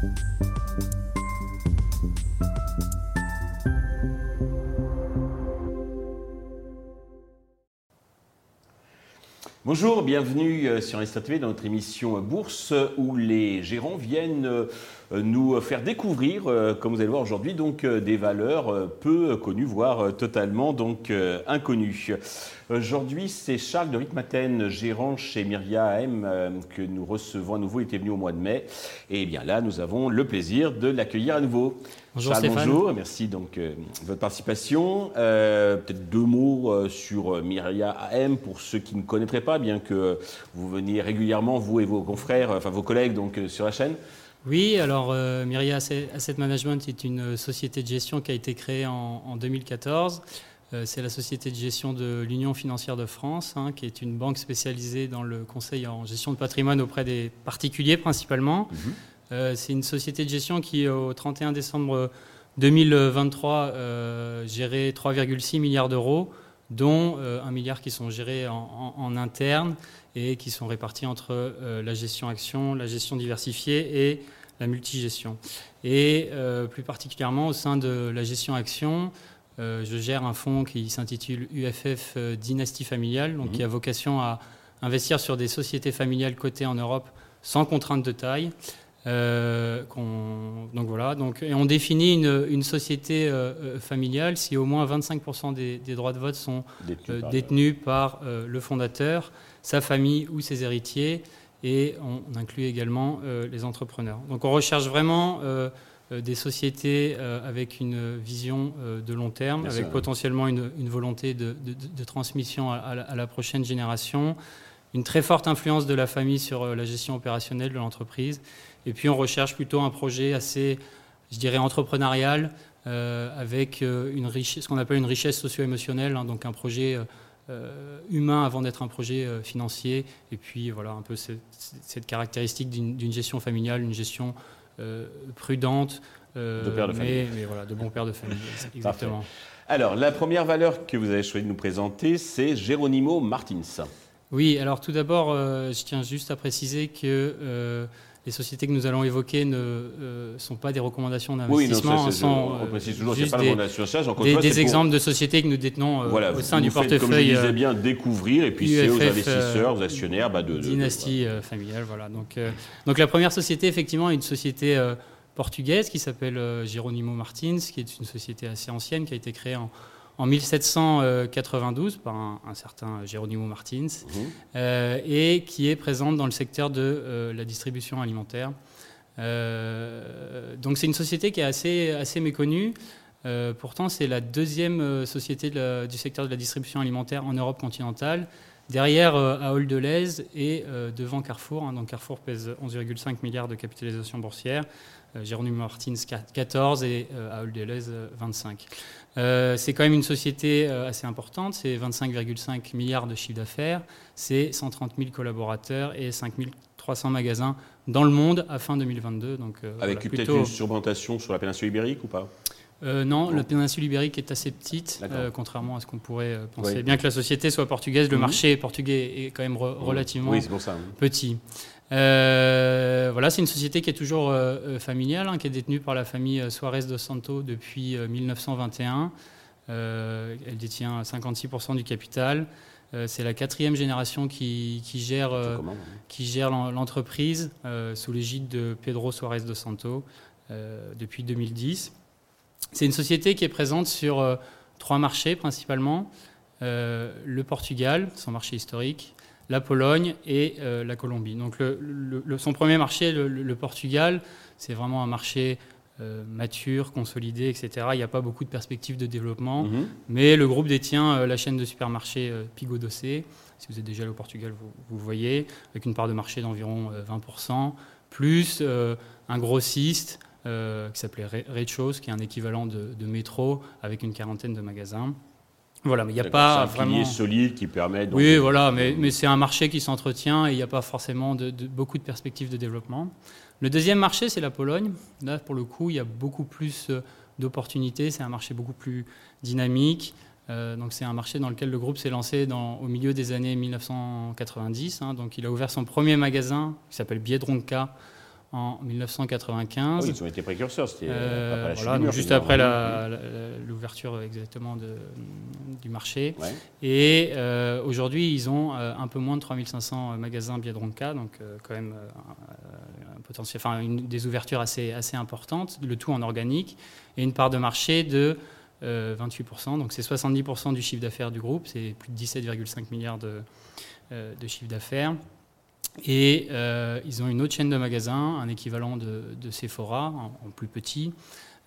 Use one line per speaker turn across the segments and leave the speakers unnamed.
Bye. Bonjour, bienvenue euh, sur Instant TV dans notre émission Bourse où les gérants viennent euh, nous faire découvrir, euh, comme vous allez voir aujourd'hui, donc des valeurs peu connues, voire totalement donc inconnues. Aujourd'hui, c'est Charles de Ritmaten, gérant chez Myria que nous recevons à nouveau. Il était venu au mois de mai. Et bien là, nous avons le plaisir de l'accueillir à nouveau.
Bonjour Stéphane.
Bonjour, merci donc de votre participation. Peut-être deux mots sur Myria AM pour ceux qui ne connaîtraient pas, bien que vous veniez régulièrement, vous et vos confrères, enfin vos collègues donc sur la chaîne.
Oui, alors euh, Myria Asset Management est une société de gestion qui a été créée en, 2014. Euh, c'est la société de gestion de l'Union financière de France, hein, qui est une banque spécialisée dans le conseil en gestion de patrimoine auprès des particuliers principalement. Mhm. Euh, c'est une société de gestion qui, au 31 décembre 2023, gérait 3,6 milliards d'euros, dont 1 milliard qui sont gérés en, en interne et qui sont répartis entre euh, la gestion action, la gestion diversifiée et la multigestion. Et euh, plus particulièrement au sein de la gestion action, euh, je gère un fonds qui s'intitule UFF Dynastie familiale, donc qui a vocation à investir sur des sociétés familiales cotées en Europe sans contrainte de taille. Donc voilà, donc, et on définit une, société familiale si au moins 25% des, des, droits de vote sont détenus par, le fondateur sa famille ou ses héritiers, et on, inclut également euh, les entrepreneurs. Donc on recherche vraiment euh, euh, des sociétés avec une vision de long terme, avec potentiellement une, volonté de, transmission à, la, prochaine génération, une très forte influence de la famille sur la gestion opérationnelle de l'entreprise, et puis on recherche plutôt un projet assez, je dirais, entrepreneurial, avec une ce qu'on appelle une richesse socio-émotionnelle, hein, donc un projet euh, humain avant d'être un projet euh, financier. Et puis voilà, un peu cette, caractéristique d'une gestion familiale, une gestion euh, prudente,
de père de famille.
Mais, voilà, de bon père de famille, exactement.
Alors, la première valeur que vous avez choisi de nous présenter, c'est Geronimo Martins.
Oui, alors tout d'abord, je tiens juste à préciser que les sociétés que nous allons évoquer ne euh, sont pas des recommandations d'investissement,
oui, sont on précise toujours a pas de
des, des exemples de sociétés que nous détenons euh, au sein du portefeuille. Comme je
disais euh, bien, découvrir, et puis c'est aux investisseurs, aux actionnaires, bah, de,
dynastie familiale, voilà. Donc, donc la première société, effectivement, est une société portugaise qui s'appelle Geronimo Martins, qui est une société assez ancienne, qui a été créée en en 1792 par un, certain Geronimo Martins, mhm. euh, et qui est présente dans le secteur de euh, la distribution alimentaire. Euh, donc c'est une société qui est assez, assez méconnue. pourtant, c'est la deuxième société du secteur de la distribution alimentaire en Europe continentale, derrière Ahold Delhaize et devant Carrefour. Hein. donc Carrefour pèse 11,5 milliards de capitalisation boursière, Geronimo Martins 14 et Ahold Delhaize 25. Euh, c'est quand même une société euh, assez importante, c'est 25,5 milliards de chiffre d'affaires, c'est 130 000 collaborateurs et 5 300 magasins dans le monde à fin 2022. Donc,
euh, Avec peut-être une surprésentation sur la péninsule ibérique ou pas?
Non, la péninsule ibérique est assez petite, contrairement à ce qu'on pourrait penser. Bien que la société soit portugaise, le mhm. marché portugais est quand même relativement petit. Euh, voilà, c'est une société qui est toujours euh, euh, familiale, hein, qui est détenue par la famille Suarez dos Santos depuis 1921. elle détient 56% du capital. c'est la quatrième génération qui, gère, qui gère l'entreprise sous l'égide de Pedro Suarez dos Santos depuis 2010. C'est une société qui est présente sur trois marchés principalement. le Portugal, son marché historique, la Pologne et euh, la Colombie. Donc son premier marché, le, Portugal, c'est vraiment un marché euh, mature, consolidé, etc. Il n'y a pas beaucoup de perspectives de développement, mhm. mais le groupe détient euh, la chaîne de supermarchés Pigo. Si vous êtes déjà allé au Portugal, vous, voyez, avec une part de marché d'environ 20%, plus un grossiste qui s'appelait Rechos, qui est un équivalent de, de métro, avec une quarantaine de magasins.
Voilà, mais il n'y a pas un vraiment. solide qui permet.
oui, voilà, mais, mais c'est un marché qui s'entretient et il n'y a pas forcément de, beaucoup de perspectives de développement. Le deuxième marché, c'est la Pologne. Là, pour le coup, il y a beaucoup plus euh, d'opportunités. C'est un marché beaucoup plus dynamique. Euh, donc, c'est un marché dans lequel le groupe s'est lancé dans, au milieu des années 1990. Hein. donc, il a ouvert son premier magasin qui s'appelle Biedronka en 1995.
Ah oui, ils ont été précurseurs, c'était
euh, voilà, juste après l'ouverture exactement de, du marché. Et euh, aujourd'hui, ils ont euh, un peu moins de 3500 magasins Biedronka, donc quand même un potentiel, enfin une, des ouvertures assez, assez importantes, le tout en organique, et une part de marché de 28%, donc c'est 70% du chiffre d'affaires du groupe, c'est plus de 17,5 milliards de, de chiffre d'affaires. Et euh, ils ont une autre chaîne de magasins, un équivalent de, Sephora, en, plus petit,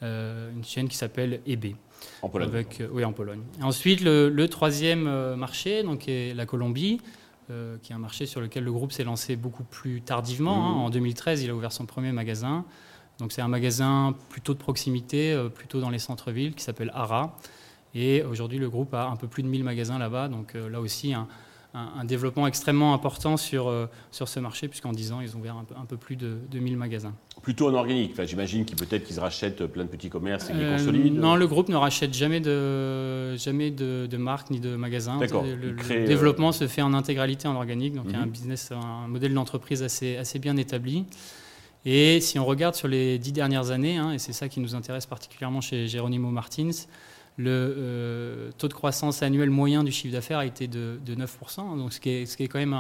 euh, une chaîne qui s'appelle EB.
En Pologne.
Euh, oui, en Pologne. ensuite, le, troisième marché, donc, est la Colombie, qui est un marché sur lequel le groupe s'est lancé beaucoup plus tardivement. Hein. Mmh. En 2013, il a ouvert son premier magasin. Donc c'est un magasin plutôt de proximité, plutôt dans les centres-villes, qui s'appelle Ara. Et aujourd'hui, le groupe a un peu plus de 1000 magasins là-bas. Donc là aussi, un, un, développement extrêmement important sur, euh, sur ce marché, puisqu'en 10 ans, ils ont ouvert un peu, un peu plus de 2000 magasins.
Plutôt en organique enfin, J'imagine qu'ils peut-être qu'ils rachètent plein de petits commerces et qu'ils euh, consolident
Non, le groupe ne rachète jamais de, jamais de, de marque ni de magasin. Le, le euh, développement se fait en intégralité en organique, donc il y a un mhm. business, un modèle d'entreprise assez, assez bien établi. Et si on regarde sur les dix dernières années, hein, et c'est ça qui nous intéresse particulièrement chez Geronimo Martins, le euh, taux de croissance annuel moyen du chiffre d'affaires a été de, 9%, donc ce qui, est, ce qui est quand même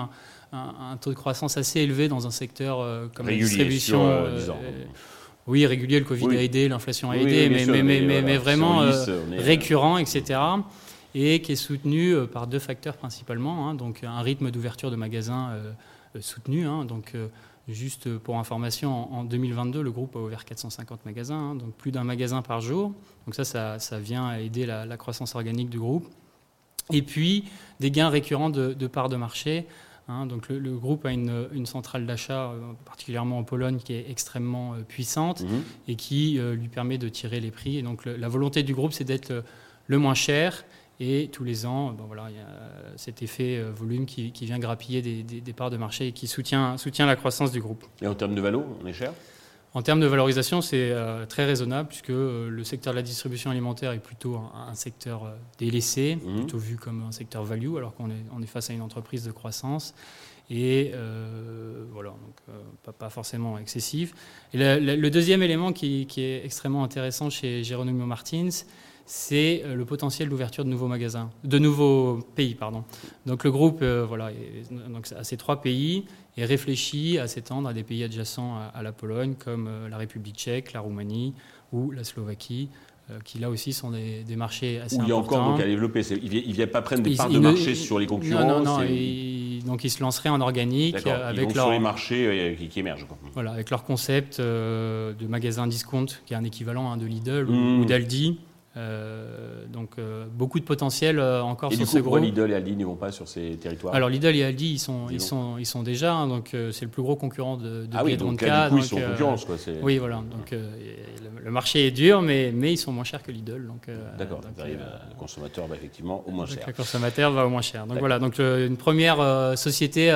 un, taux de croissance assez élevé dans un secteur euh, comme la distribution.
Euh,
oui, régulier, le Covid a aidé, l'inflation a aidé, mais, mais, vraiment récurrent, etc. Et qui est soutenu par deux facteurs principalement, hein, donc un rythme d'ouverture de magasins soutenu, hein, donc Juste pour information, en 2022, le groupe a ouvert 450 magasins, hein, donc plus d'un magasin par jour. Donc ça, ça, vient aider la, croissance organique du groupe. Et puis, des gains récurrents de, parts de marché. Hein. donc le, groupe a une, centrale d'achat, euh, particulièrement en Pologne, qui est extrêmement euh, puissante mhm. et qui euh, lui permet de tirer les prix. Et donc la volonté du groupe, c'est d'être le moins cher et tous les ans, bon, voilà, il y a cet effet euh, volume qui, vient grappiller des, parts de marché et qui soutient, soutient la croissance du groupe.
Et en termes de valo, on est cher?
En termes de valorisation, c'est euh, très raisonnable puisque euh, le secteur de la distribution alimentaire est plutôt un, secteur délaissé, mmh. plutôt vu comme un secteur value, alors qu'on est, on est face à une entreprise de croissance. Et voilà, donc pas, forcément excessif. Et le, deuxième élément qui, qui, est extrêmement intéressant chez Geronimo Martins, c'est euh, le potentiel d'ouverture de nouveaux magasins, de nouveaux pays, pardon. Donc le groupe, euh, voilà, donc à ces trois pays et réfléchit à s'étendre à des pays adjacents à, la Pologne, comme euh, la République tchèque, la Roumanie ou la Slovaquie, qui là aussi sont des, marchés assez importants.
Il y a encore donc à développer. Il ne vient pas prendre des parts de marché sur les concurrents.
Non, non, non. donc ils se lanceraient en organique avec leur
sur les marchés qui, émergent.
Voilà, avec leur concept de magasin discount, qui est un équivalent hein, de Lidl ou mmh. d'Aldi. Euh, donc euh, beaucoup de potentiel euh, encore
et
sur
du coup, pourquoi Lidl et Aldi n'y vont pas sur ces territoires
Alors Lidl et Aldi, ils sont, ils sont, ils sont déjà, hein, donc c'est le plus gros concurrent de, de
ah oui, donc, du coup, ils sont en concurrence. Quoi,
oui, voilà. Donc le, marché est dur, mais, mais ils sont moins chers que Lidl.
D'accord. le consommateur va effectivement au moins cher.
Le consommateur va au moins cher. Donc voilà. Donc une première société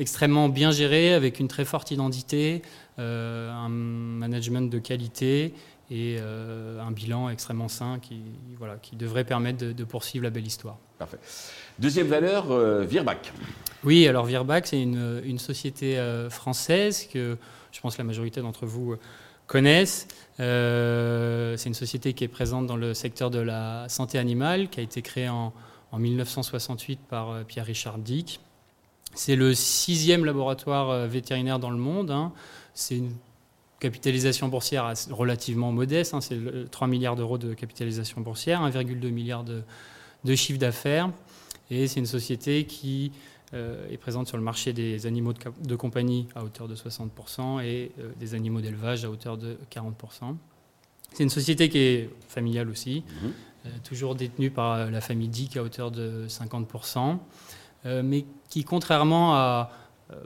extrêmement bien gérée, avec une très forte identité, un management de qualité et euh, un bilan extrêmement sain qui, voilà, qui devrait permettre de, poursuivre la belle histoire.
Parfait. Deuxième valeur, euh, Virbac.
Oui, alors Virbac, c'est une, une, société euh, française que je pense que la majorité d'entre vous connaissent. c'est une société qui est présente dans le secteur de la santé animale, qui a été créée en, en 1968 par Pierre-Richard Dick. C'est le sixième laboratoire vétérinaire dans le monde. Hein. C'est une capitalisation boursière relativement modeste, hein, c'est 3 milliards d'euros de capitalisation boursière, 1,2 milliard de, de chiffre d'affaires, et c'est une société qui euh, est présente sur le marché des animaux de, compagnie à hauteur de 60% et euh, des animaux d'élevage à hauteur de 40%. C'est une société qui est familiale aussi, mmh. euh, toujours détenue par la famille Dick à hauteur de 50%, mais qui, contrairement à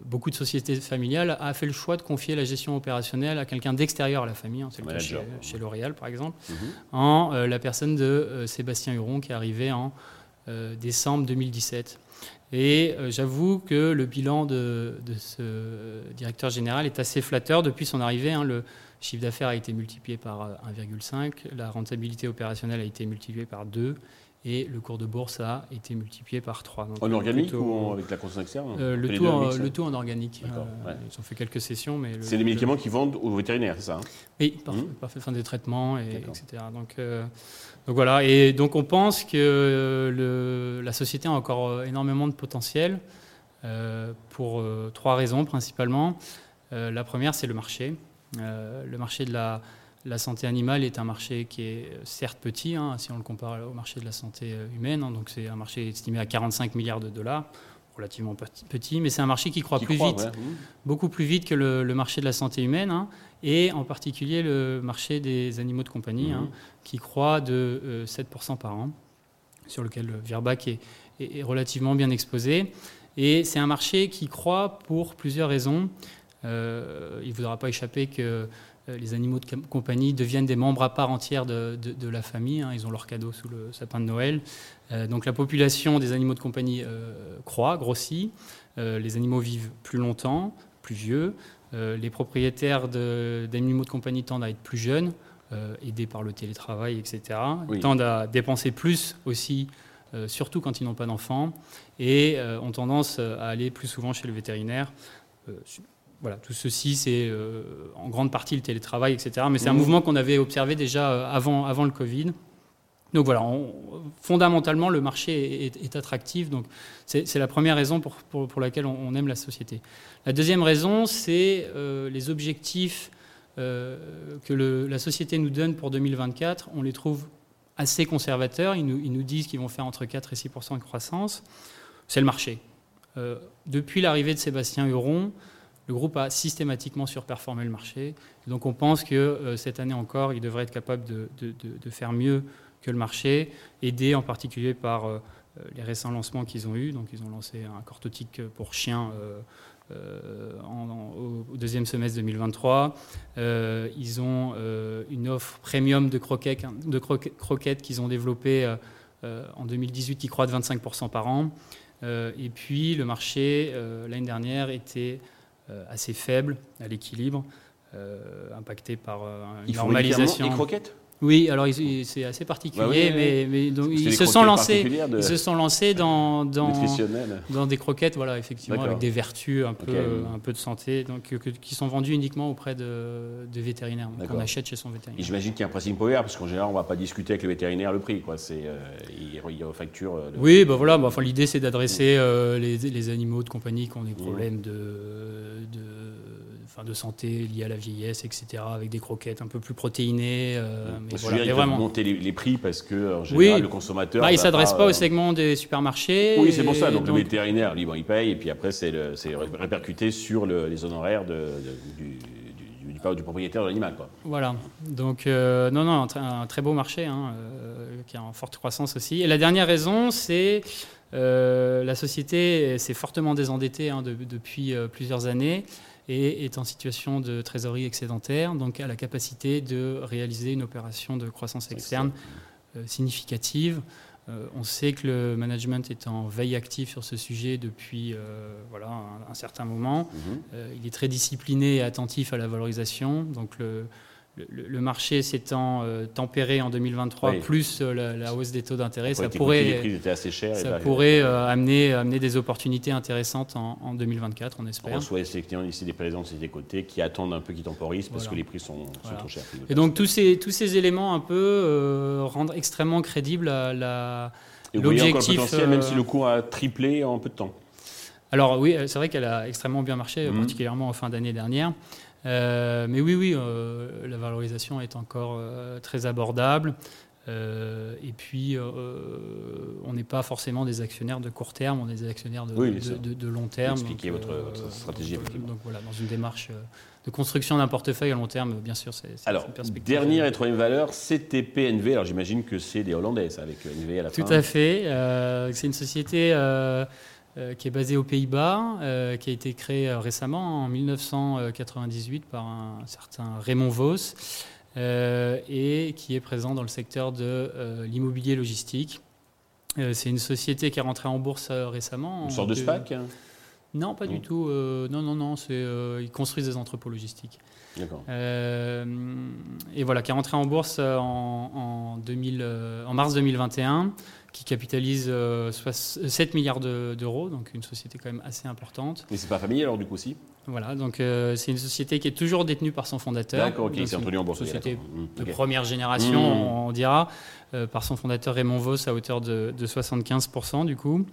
beaucoup de sociétés familiales a fait le choix de confier la gestion opérationnelle à quelqu'un d'extérieur à la famille, hein, c'est le cas chez, L'Oréal par exemple, mhm. en euh, la personne de euh, Sébastien Huron qui est arrivé en décembre 2017. Et j'avoue que le bilan de, ce directeur général est assez flatteur depuis son arrivée. Hein. le chiffre d'affaires a été multiplié par 1,5, la rentabilité opérationnelle a été multipliée par 2 et le cours de bourse a été multiplié par 3.
en organique ou avec la croissance externe
le, tout en, le, tout en, organique. Ils ont fait quelques sessions. mais
C'est des médicaments qui vendent aux vétérinaires, c'est ça hein
Oui, parfait, mmh. parfait, fin des traitements, et, etc. Donc, donc voilà, et donc on pense que le, la société a encore énormément de potentiel pour trois raisons principalement. la première, c'est le marché. le marché de la la santé animale est un marché qui est euh, certes petit, hein, si on le compare au marché de la santé euh, humaine, hein, donc c'est un marché estimé à 45 milliards de dollars, relativement petit, mais c'est un marché qui croît plus vite, mmh. beaucoup plus vite que le, marché de la santé humaine, hein, et en particulier le marché des animaux de compagnie, mmh. qui croît de 7% euh, par an, sur lequel Virbac est, est, relativement bien exposé. Et c'est un marché qui croît pour plusieurs raisons. il ne voudra pas échapper que les animaux de compagnie deviennent des membres à part entière de, la famille. Hein. ils ont leur cadeau sous le sapin de Noël. Euh, donc la population des animaux de compagnie euh, croît, grossit. les animaux vivent plus longtemps, plus vieux. les propriétaires d'animaux de, compagnie tendent à être plus jeunes, aidés par le télétravail, etc. Ils tendent à dépenser plus aussi, surtout quand ils n'ont pas d'enfants, et ont tendance à aller plus souvent chez le vétérinaire voilà, tout ceci, c'est euh, en grande partie le télétravail, etc. Mais c'est un mmh. mouvement qu'on avait observé déjà euh, avant, avant le Covid. Donc voilà, fondamentalement, le marché est, attractif. Donc c'est la première raison pour, pour, laquelle on, aime la société. La deuxième raison, c'est euh, les objectifs que le, la société nous donne pour 2024. On les trouve assez conservateurs. Ils nous, ils nous disent qu'ils vont faire entre 4 et 6% de croissance. C'est le marché. depuis l'arrivée de Sébastien Huron, le groupe a systématiquement surperformé le marché. donc on pense que euh, cette année encore, il devrait être capable de, faire mieux que le marché, aidé en particulier par euh, les récents lancements qu'ils ont eus. Donc ils ont lancé un cortotique pour chiens euh, au deuxième semestre 2023. ils ont une offre premium de croquettes, de croquettes qu'ils ont développée en 2018 qui croît de 25% par an. et puis le marché, l'année dernière, était assez faible à l'équilibre, euh, impacté par euh, une normalisation.
Des croquettes?
Oui, alors c'est assez particulier, bah mais, mais donc, ils, se sont lancés, ils se sont lancés dans, dans, dans des croquettes, voilà, effectivement, avec des vertus un peu, un peu de santé, donc, qui sont vendues uniquement auprès de, de vétérinaires, qu'on achète chez son vétérinaire.
J'imagine qu'il y a un principe power, parce qu'en général, on ne va pas discuter avec le vétérinaire le prix, quoi. C'est, euh, il, il facture.
Oui, bah voilà, bah, enfin, l'idée c'est d'adresser euh, les, les, animaux de compagnie qui ont des mmh. problèmes de, de de santé liées à la vieillesse, etc., avec des croquettes un peu plus protéinées.
Euh, mais voilà, il vraiment monter les, prix parce que en général, le consommateur.
Bah, il ne s'adresse pas, au euh, segment des supermarchés.
Oui, c'est pour ça. Donc, le vétérinaire, libre, il paye, et puis après, c'est répercuté sur les honoraires de, du, du, propriétaire de l'animal.
Voilà. Donc, euh, non, non, un, très beau marché hein, qui est en forte croissance aussi. Et la dernière raison, c'est. la société s'est fortement désendettée hein, depuis plusieurs années et est en situation de trésorerie excédentaire, donc a la capacité de réaliser une opération de croissance externe euh, significative. Euh, on sait que le management est en veille active sur ce sujet depuis euh, voilà, un, certain moment. Mhm. il est très discipliné et attentif à la valorisation. Donc le, le, marché s'étant euh, tempéré en 2023, plus euh, la, hausse des taux d'intérêt, ça pourrait, ça pourrait euh, amener, amener des opportunités intéressantes en, 2024, on espère.
On reçoit effectivement ici des présidents de ces côtés qui attendent un peu, qui temporisent parce que les prix sont, trop chers.
Et donc tous ces, tous ces éléments un peu rendent extrêmement crédible l'objectif.
même si le cours a triplé en peu de temps.
Alors oui, c'est vrai qu'elle a extrêmement bien marché, mmh. particulièrement en fin d'année dernière. Euh, mais oui, oui, euh, la valorisation est encore euh, très abordable. et puis, on n'est pas forcément des actionnaires de court terme, on est des actionnaires de, de, long terme.
Expliquez votre, votre, stratégie, effectivement.
Donc voilà, dans une démarche de construction d'un portefeuille à long terme, bien sûr, c'est
Alors, dernière et troisième valeur, CTPNV. Alors, j'imagine que c'est des Hollandais, avec NV à la
fin. Tout à fait. c'est une société euh, qui est basé aux Pays-Bas, euh, qui a été créé euh, récemment en 1998 par un certain Raymond Vos, et qui est présent dans le secteur de l'immobilier logistique. c'est une société qui est rentrée en bourse récemment.
Une sorte de SPAC hein?
Non, pas du tout. non, non, non. ils construisent des entrepôts logistiques. D'accord. et voilà, qui est rentrée en bourse en, en, 2000, en mars 2021 qui capitalise 7 milliards d'euros, donc une société quand même assez importante.
Mais c'est pas familier alors du coup aussi?
Voilà, donc c'est une société qui est toujours détenue par son fondateur.
D'accord, ok, c'est introduit en bourse.
Une société de première génération, mmh. on dira, par son fondateur Raymond Vos à hauteur de, de 75% du coup.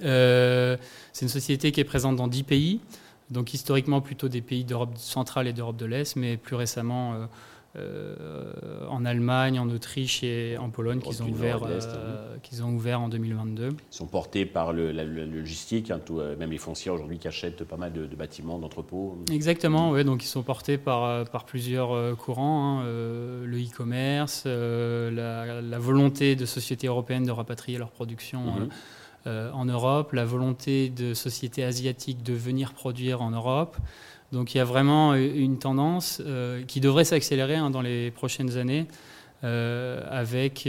c'est une société qui est présente dans 10 pays. Donc historiquement plutôt des pays d'Europe centrale et d'Europe de l'Est, mais plus récemment euh, euh, en Allemagne, en Autriche et en Pologne qu'ils ont, ouvert, euh, qu'ils ont ouvert en 2022. Ils
sont portés par le, la, logistique, hein, tout, même les fonciers aujourd'hui qui achètent pas mal de, bâtiments, d'entrepôts.
Exactement, donc ils sont portés par, par plusieurs courants, hein, le e-commerce, la, la, volonté de sociétés européennes de rapatrier leur production. Mhm. Euh, en Europe, la volonté de sociétés asiatiques de venir produire en Europe. Donc il y a vraiment une tendance euh, qui devrait s'accélérer hein, dans les prochaines années, euh, avec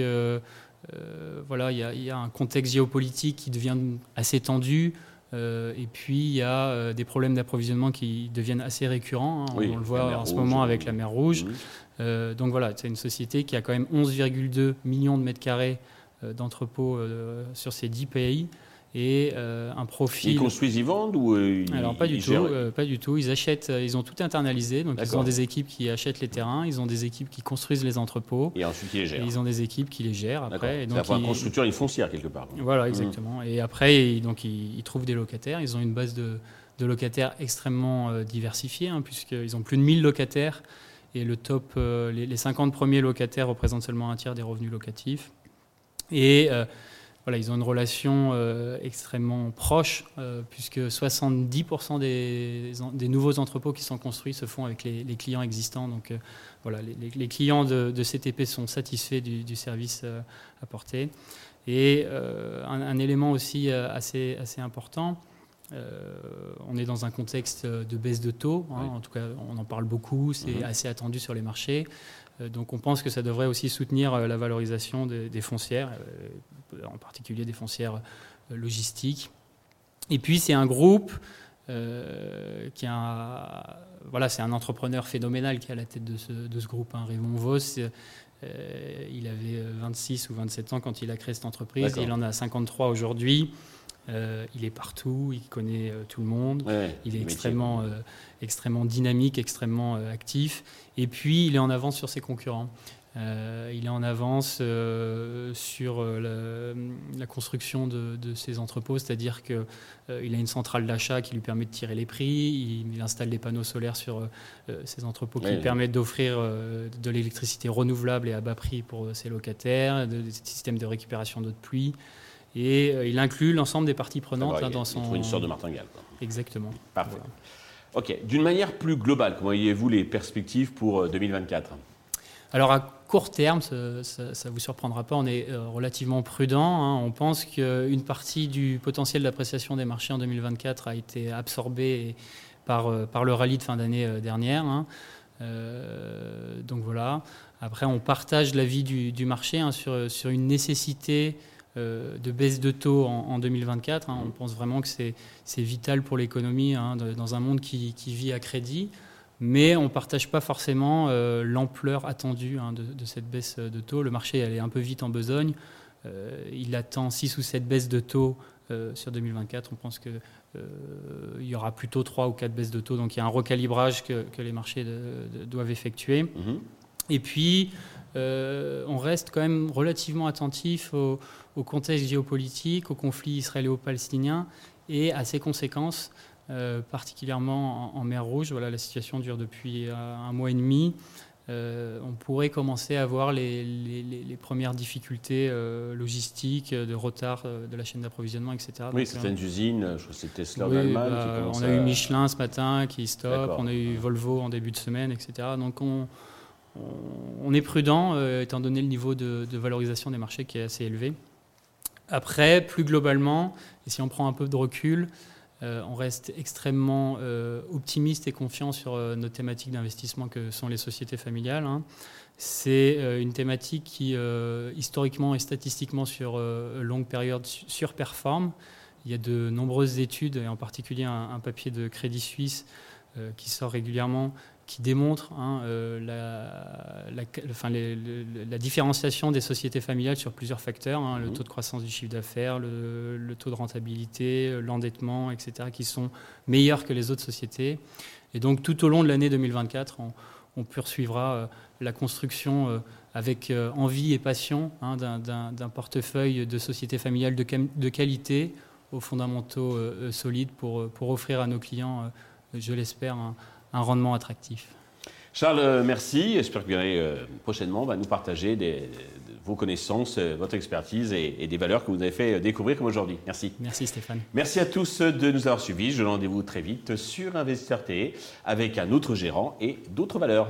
voilà, il y, a un contexte géopolitique qui devient assez tendu. et puis il y a des problèmes d'approvisionnement qui deviennent assez récurrents. Hein. on le voit en ce moment avec la mer Rouge. donc voilà, c'est une société qui a quand même 11,2 millions de mètres carrés euh, d'entrepôts euh, sur ces 10 pays et euh, un profil.
Ils construisent, ils vendent ou
Alors pas du tout, pas du tout. Ils achètent, ils ont tout internalisé. Donc ils ont des équipes qui achètent les terrains, ils ont des équipes qui construisent les entrepôts.
Et ensuite ils les gèrent.
ils ont des équipes qui les gèrent après.
C'est la construction, ils foncière quelque part.
Voilà, exactement. Et après, donc ils, trouvent des locataires. Ils ont une base de, locataires extrêmement diversifiée, hein, puisqu'ils ont plus de 1000 locataires. Et le top, les, les 50 premiers locataires représentent seulement un tiers des revenus locatifs. Et euh, voilà, ils ont une relation euh, extrêmement proche, euh, puisque 70% des, nouveaux entrepôts qui sont construits se font avec les, clients existants. Donc voilà, les, clients de, CTP sont satisfaits du, service apporté. Et un, élément aussi assez important, on est dans un contexte de baisse de taux, hein, en tout cas on en parle beaucoup, c'est mm-hmm. assez attendu sur les marchés. Euh, donc on pense que ça devrait aussi soutenir euh, la valorisation des, foncières, euh, en particulier des foncières logistiques. Et puis c'est un groupe qui a, voilà, c'est un entrepreneur phénoménal qui est à la tête de ce, groupe, hein, Raymond Vos. il avait 26 ou 27 ans quand il a créé cette entreprise, il en a 53 aujourd'hui. Euh, il est partout, il connaît euh, tout le monde, il est extrêmement, euh, extrêmement dynamique, extrêmement actif, et puis il est en avance sur ses concurrents. il est en avance sur la, construction de, ses entrepôts, c'est-à-dire qu'il a une centrale d'achat qui lui permet de tirer les prix, il, installe des panneaux solaires sur ses entrepôts qui lui permettent d'offrir de l'électricité renouvelable et à bas prix pour ses locataires, des systèmes de récupération d'eau de pluie. Et euh, il inclut l'ensemble des parties prenantes bah, dans son.
une sorte de martingale.
Exactement.
Parfait. Ok. D'une manière plus globale, comment voyez-vous les perspectives pour 2024 euh,
Alors à court terme, ça ne vous surprendra pas, on est euh, relativement prudent. Hein. On pense qu'une partie du potentiel d'appréciation des marchés en 2024 a été absorbée par, par le rallye de fin d'année dernière. Hein. donc voilà. Après, on partage l'avis du, du marché hein, sur, sur, une nécessité de baisse de taux en, 2024. Hein. On pense vraiment que c'est vital pour l'économie hein, dans un monde qui, vit à crédit. Mais on ne partage pas forcément euh, l'ampleur attendue hein, de, cette baisse de taux. Le marché elle est un peu vite en besogne. Euh, il attend 6 ou 7 baisses de taux sur 2024. On pense qu'il y aura plutôt 3 ou 4 baisses de taux. Donc il y a un recalibrage que, les marchés doivent effectuer. Mm-hmm. Et puis, on reste quand même relativement attentif aux au contexte géopolitique, au conflit israélo-palestinien et à ses conséquences, euh, particulièrement en, mer Rouge. Voilà, la situation dure depuis euh, un mois et demi. Euh, on pourrait commencer à voir les, premières difficultés logistiques, de retard de la chaîne d'approvisionnement, etc.
Oui, certaines usines, je crois que c'est Tesla oui, bah,
on a eu Michelin ce matin qui stoppe, on a eu Volvo en début de semaine, etc. Donc on, on est prudent, étant donné le niveau de, de, valorisation des marchés qui est assez élevé. Après, plus globalement, et si on prend un peu de recul, euh, on reste extrêmement euh, optimiste et confiant sur euh, nos thématiques d'investissement que sont les sociétés familiales. Hein. C'est une thématique qui, historiquement et statistiquement, sur longue période, surperforme. Il y a de nombreuses études, et en particulier un, papier de Crédit Suisse qui sort régulièrement, qui démontre hein, la, la, différenciation des sociétés familiales sur plusieurs facteurs, hein, le mmh. taux de croissance du chiffre d'affaires, le, taux de rentabilité, l'endettement, etc., qui sont meilleurs que les autres sociétés. Et donc tout au long de l'année 2024, on, poursuivra la construction avec envie et passion hein, d'un portefeuille de sociétés familiales de, de qualité aux fondamentaux solides pour, pour offrir à nos clients, je l'espère, un, un rendement attractif.
Charles, euh, merci. J'espère que vous viendrez euh, prochainement nous partager des, vos connaissances, euh, votre expertise et, des valeurs que vous avez fait découvrir comme aujourd'hui. Merci.
Merci Stéphane.
Merci à tous de nous avoir suivis. Je rendez-vous très vite sur Investisseur TV avec un autre gérant et d'autres valeurs.